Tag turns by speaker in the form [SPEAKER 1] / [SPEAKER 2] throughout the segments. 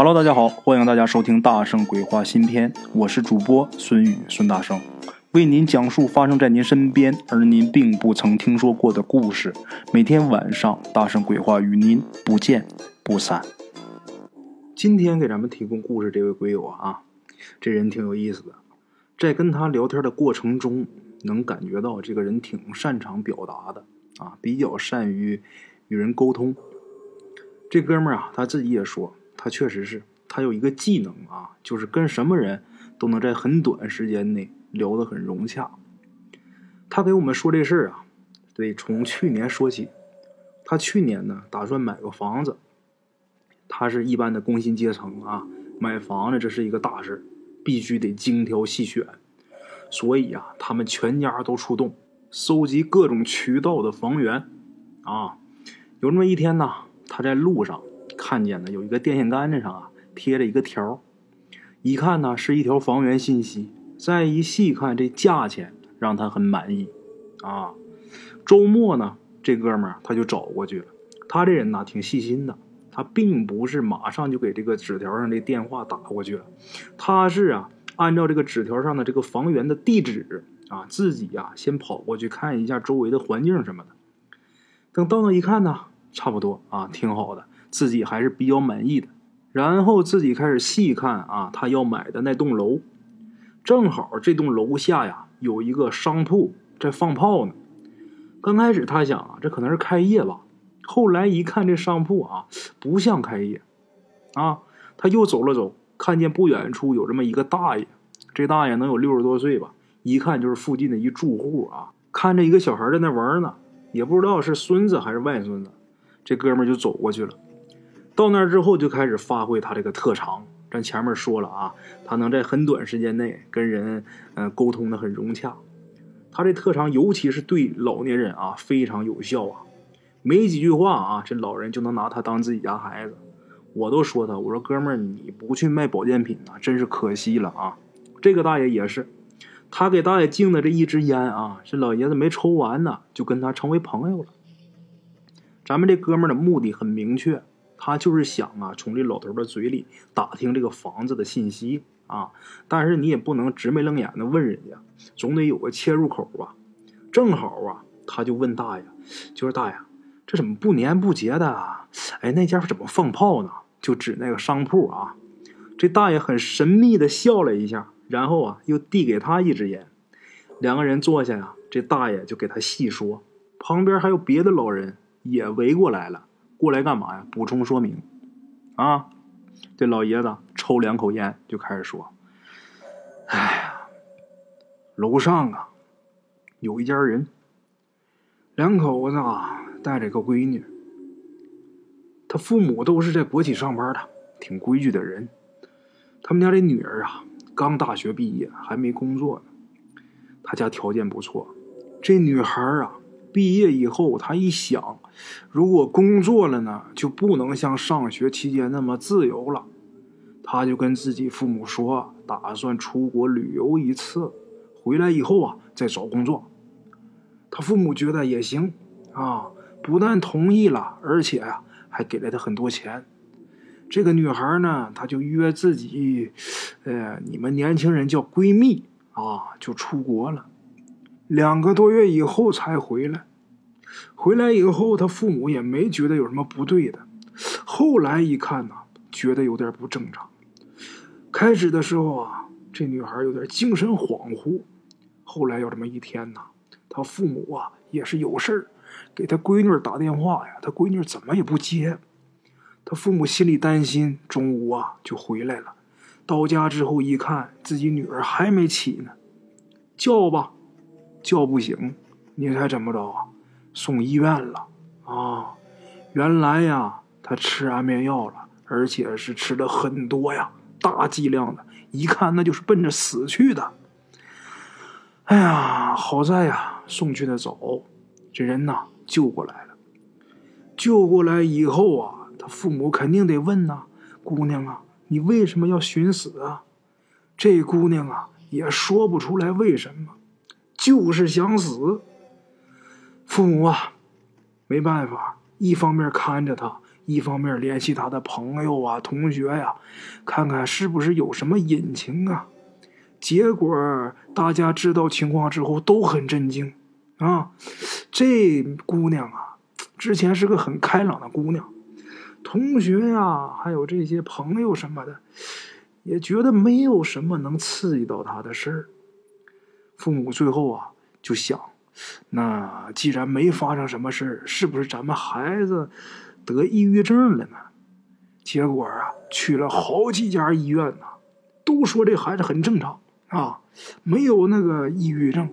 [SPEAKER 1] Hello，大家好，欢迎大家收听《大圣鬼话》新篇，我是主播孙宇孙大圣，为您讲述发生在您身边而您并不曾听说过的故事。每天晚上，《大圣鬼话》与您不见不散。今天给咱们提供故事这位鬼友啊，这人挺有意思的，在跟他聊天的过程中，能感觉到这个人挺擅长表达的啊，比较善于与人沟通。这哥们儿啊，他自己也说。他确实是，他有一个技能啊，就是跟什么人都能在很短时间内聊得很融洽。他给我们说这事儿啊，得从去年说起。他去年呢，打算买个房子。他是一般的工薪阶层啊，买房子这是一个大事必须得精挑细选。所以啊，他们全家都出动，收集各种渠道的房源。啊，有这么一天呢，他在路上。看见呢，有一个电线杆子上啊贴着一个条一看呢是一条房源信息，再一细看这价钱让他很满意啊。周末呢，这哥们儿他就找过去了。他这人呢挺细心的，他并不是马上就给这个纸条上的电话打过去了，他是啊按照这个纸条上的这个房源的地址啊，自己呀先跑过去看一下周围的环境什么的。等到那一看呢，差不多啊，挺好的。自己还是比较满意的，然后自己开始细看啊，他要买的那栋楼，正好这栋楼下呀有一个商铺在放炮呢。刚开始他想啊，这可能是开业吧，后来一看这商铺啊不像开业，啊，他又走了走，看见不远处有这么一个大爷，这大爷能有六十多岁吧，一看就是附近的一住户啊，看着一个小孩在那玩呢，也不知道是孙子还是外孙子，这哥们就走过去了。到那之后，就开始发挥他这个特长。咱前面说了啊，他能在很短时间内跟人嗯沟通的很融洽。他这特长，尤其是对老年人啊，非常有效啊。没几句话啊，这老人就能拿他当自己家孩子。我都说他，我说哥们儿，你不去卖保健品啊，真是可惜了啊。这个大爷也是，他给大爷敬的这一支烟啊，这老爷子没抽完呢，就跟他成为朋友了。咱们这哥们儿的目的很明确。他就是想啊，从这老头的嘴里打听这个房子的信息啊，但是你也不能直眉愣眼的问人家，总得有个切入口吧。正好啊，他就问大爷，就是大爷，这怎么不年不节的？哎，那家伙怎么放炮呢？就指那个商铺啊。这大爷很神秘的笑了一下，然后啊，又递给他一支烟。两个人坐下呀，这大爷就给他细说，旁边还有别的老人也围过来了。过来干嘛呀？补充说明，啊，这老爷子抽两口烟就开始说：“哎呀，楼上啊，有一家人，两口子啊带着个闺女，他父母都是在国企上班的，挺规矩的人。他们家这女儿啊，刚大学毕业，还没工作呢。他家条件不错，这女孩啊。”毕业以后，他一想，如果工作了呢，就不能像上学期间那么自由了。他就跟自己父母说，打算出国旅游一次，回来以后啊再找工作。他父母觉得也行啊，不但同意了，而且呀还给了他很多钱。这个女孩呢，她就约自己，呃，你们年轻人叫闺蜜啊，就出国了。两个多月以后才回来，回来以后他父母也没觉得有什么不对的，后来一看呢，觉得有点不正常。开始的时候啊，这女孩有点精神恍惚，后来有这么一天呢，他父母啊也是有事儿，给他闺女打电话呀，他闺女怎么也不接，他父母心里担心，中午啊就回来了，到家之后一看，自己女儿还没起呢，叫吧。叫不醒，你猜怎么着啊？送医院了啊！原来呀，他吃安眠药了，而且是吃了很多呀，大剂量的，一看那就是奔着死去的。哎呀，好在呀，送去的早，这人呐救过来了。救过来以后啊，他父母肯定得问呐：“姑娘啊，你为什么要寻死啊？”这姑娘啊也说不出来为什么。就是想死，父母啊，没办法，一方面看着他，
[SPEAKER 2] 一方面联系他的朋友啊、同学呀，看看是不是有什么隐情啊。结果大家知道情况之后都很震惊啊！这姑娘啊，之前是个很开朗的姑娘，同学呀，还有这些朋友什么的，也觉得没有什么能刺激到她的事儿。父母最后啊，就想，那既然没发生什么事儿，是不是咱们孩子得抑郁症了呢？结果啊，去了好几家医院呢，都说这孩子很正常。啊，没有那个抑郁症。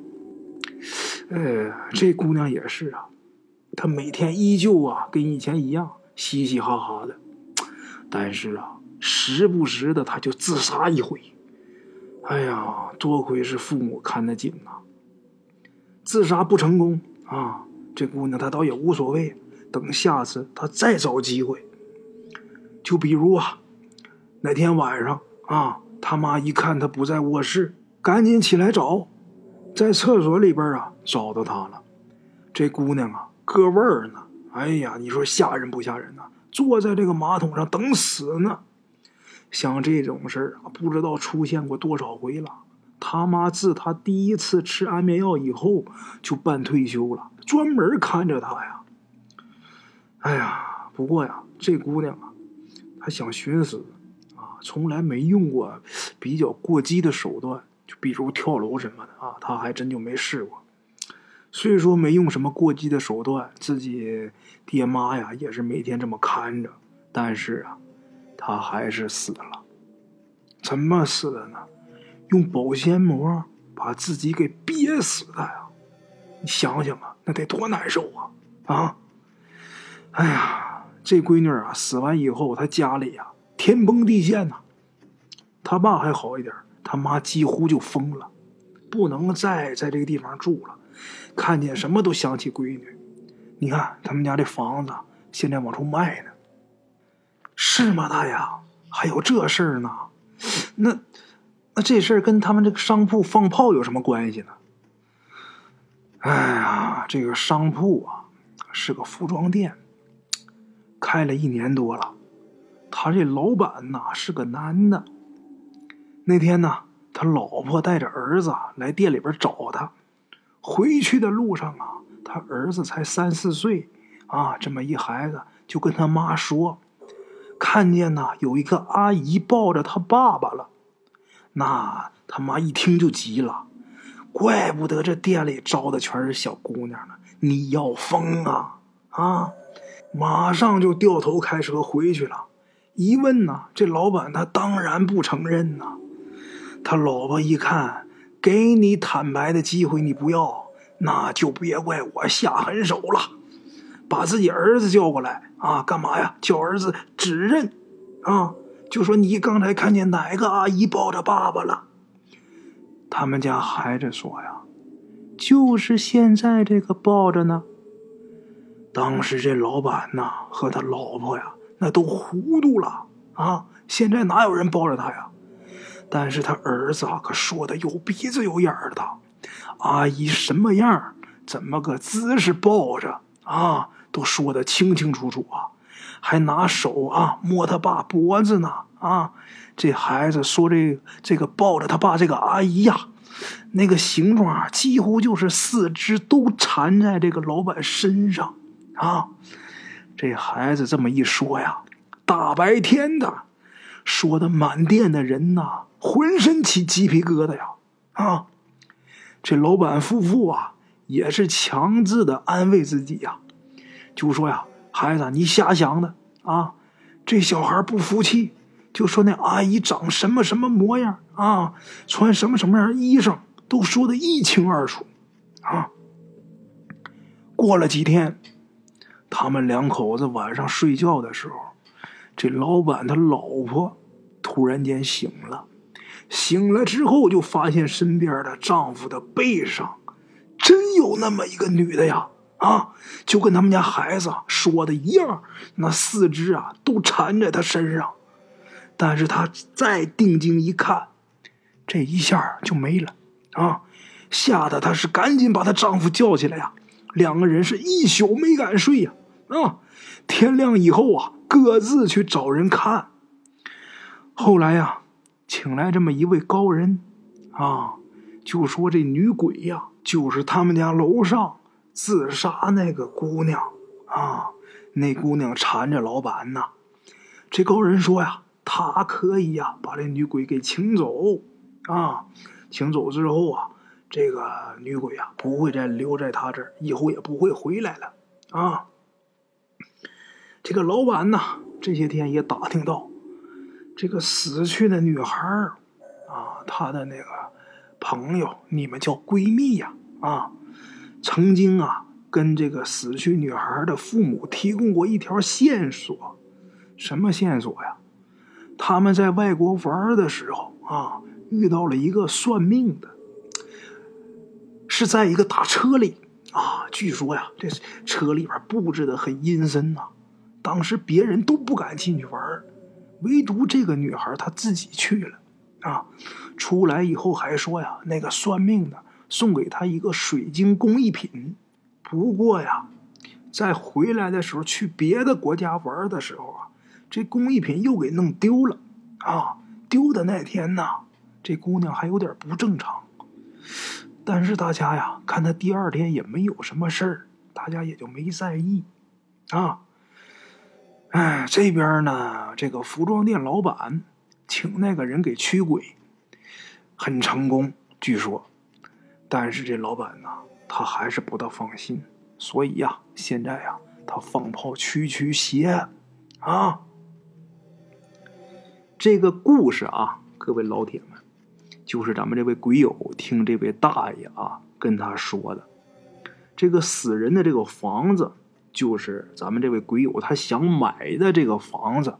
[SPEAKER 2] 呃，这姑娘也是啊，她每天依旧啊跟以前一样嘻嘻哈哈的，但是啊，时不时的她就自杀一回。哎呀，多亏是父母看得紧呐，自杀不成功啊，这姑娘她倒也无所谓，等下次她再找机会。就比如啊，那天晚上啊。他妈一看她不在卧室，赶紧起来找，在厕所里边啊找到他了。这姑娘啊搁味儿呢，哎呀，你说吓人不吓人呐？坐在这个马桶上等死呢。像这种事儿啊，不知道出现过多少回了。他妈自他第一次吃安眠药以后就办退休了，专门看着他呀。哎呀，不过呀，这姑娘啊，她想寻死啊。从来没用过比较过激的手段，就比如跳楼什么的啊，她还真就没试过。虽说没用什么过激的手段，自己爹妈呀也是每天这么看着，但是啊，他还是死了。怎么死的呢？用保鲜膜把自己给憋死的呀！你想想啊，那得多难受啊！啊！哎呀，这闺女啊，死完以后，她家里呀。天崩地陷呐！他爸还好一点，他妈几乎就疯了，不能再在这个地方住了。看见什么都想起闺女。你看他们家这房子现在往出卖呢，是吗，大爷？还有这事儿呢？那那这事儿跟他们这个商铺放炮有什么关系呢？哎呀，这个商铺啊是个服装店，开了一年多了。他这老板呐是个男的。那天呢，他老婆带着儿子来店里边找他。回去的路上啊，他儿子才三四岁啊，这么一孩子就跟他妈说，看见呐有一个阿姨抱着他爸爸了。那他妈一听就急了，怪不得这店里招的全是小姑娘呢，你要疯啊啊！马上就掉头开车回去了。一问呢，这老板他当然不承认呐。他老婆一看，给你坦白的机会你不要，那就别怪我下狠手了。把自己儿子叫过来啊，干嘛呀？叫儿子指认啊，就说你刚才看见哪个阿姨抱着爸爸了？他们家孩子说呀，就是现在这个抱着呢。当时这老板呐和他老婆呀。那都糊涂了啊！现在哪有人抱着他呀？但是他儿子啊可说的有鼻子有眼儿的，阿姨什么样，怎么个姿势抱着啊，都说的清清楚楚啊！还拿手啊摸他爸脖子呢啊！这孩子说这这个抱着他爸这个阿姨呀，那个形状几乎就是四肢都缠在这个老板身上啊！这孩子这么一说呀，大白天的，说的满店的人呐，浑身起鸡皮疙瘩呀！啊，这老板夫妇啊，也是强制的安慰自己呀，就说呀，孩子，你瞎想的啊！这小孩不服气，就说那阿姨长什么什么模样啊，穿什么什么样衣裳，都说的一清二楚啊。过了几天。他们两口子晚上睡觉的时候，这老板他老婆突然间醒了，醒了之后就发现身边的丈夫的背上真有那么一个女的呀！啊，就跟他们家孩子说的一样，那四肢啊都缠在他身上。但是她再定睛一看，这一下就没了啊！吓得她是赶紧把她丈夫叫起来呀。两个人是一宿没敢睡呀，啊，天亮以后啊，各自去找人看。后来呀，请来这么一位高人，啊，就说这女鬼呀，就是他们家楼上自杀那个姑娘啊。那姑娘缠着老板呢。这高人说呀，他可以呀，把这女鬼给请走啊。请走之后啊，这个女鬼啊，不会再留在他这儿，以后也不会回来了啊。这个老板呢，这些天也打听到。这个死去的女孩啊，她的那个朋友，你们叫闺蜜呀，啊，曾经啊跟这个死去女孩的父母提供过一条线索，什么线索呀？他们在外国玩的时候啊，遇到了一个算命的，是在一个大车里啊，据说呀，这车里边布置的很阴森呐，当时别人都不敢进去玩唯独这个女孩她自己去了，啊，出来以后还说呀，那个算命的送给他一个水晶工艺品。不过呀，在回来的时候去别的国家玩的时候啊，这工艺品又给弄丢了。啊，丢的那天呢，这姑娘还有点不正常。但是大家呀，看她第二天也没有什么事儿，大家也就没在意。啊。哎，这边呢，这个服装店老板请那个人给驱鬼，很成功，据说。但是这老板呢，他还是不大放心，所以呀，现在呀，他放炮驱驱邪啊。这个故事啊，各位老铁们，就是咱们这位鬼友听这位大爷啊跟他说的，这个死人的这个房子。就是咱们这位鬼友他想买的这个房子，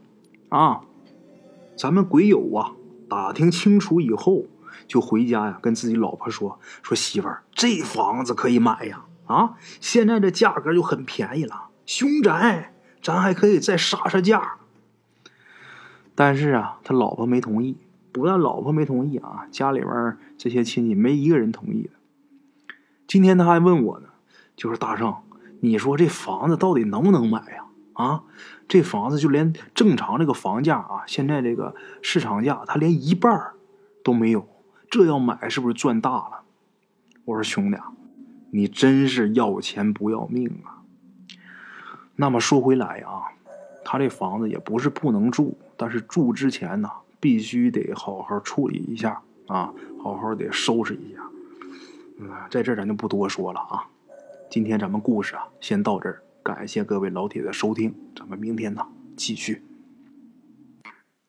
[SPEAKER 2] 啊，咱们鬼友啊打听清楚以后，就回家呀跟自己老婆说说媳妇儿，这房子可以买呀，啊，现在这价格就很便宜了，凶宅，咱还可以再杀杀价。但是啊，他老婆没同意，不但老婆没同意啊，家里边这些亲戚没一个人同意的。今天他还问我呢，就是大圣。你说这房子到底能不能买呀？啊，这房子就连正常这个房价啊，现在这个市场价，它连一半都没有。这要买是不是赚大了？我说兄弟，你真是要钱不要命啊！那么说回来啊，他这房子也不是不能住，但是住之前呢，必须得好好处理一下啊，好好得收拾一下。嗯，在这咱就不多说了啊。今天咱们故事啊，先到这儿。感谢各位老铁的收听，咱们明天呢继续。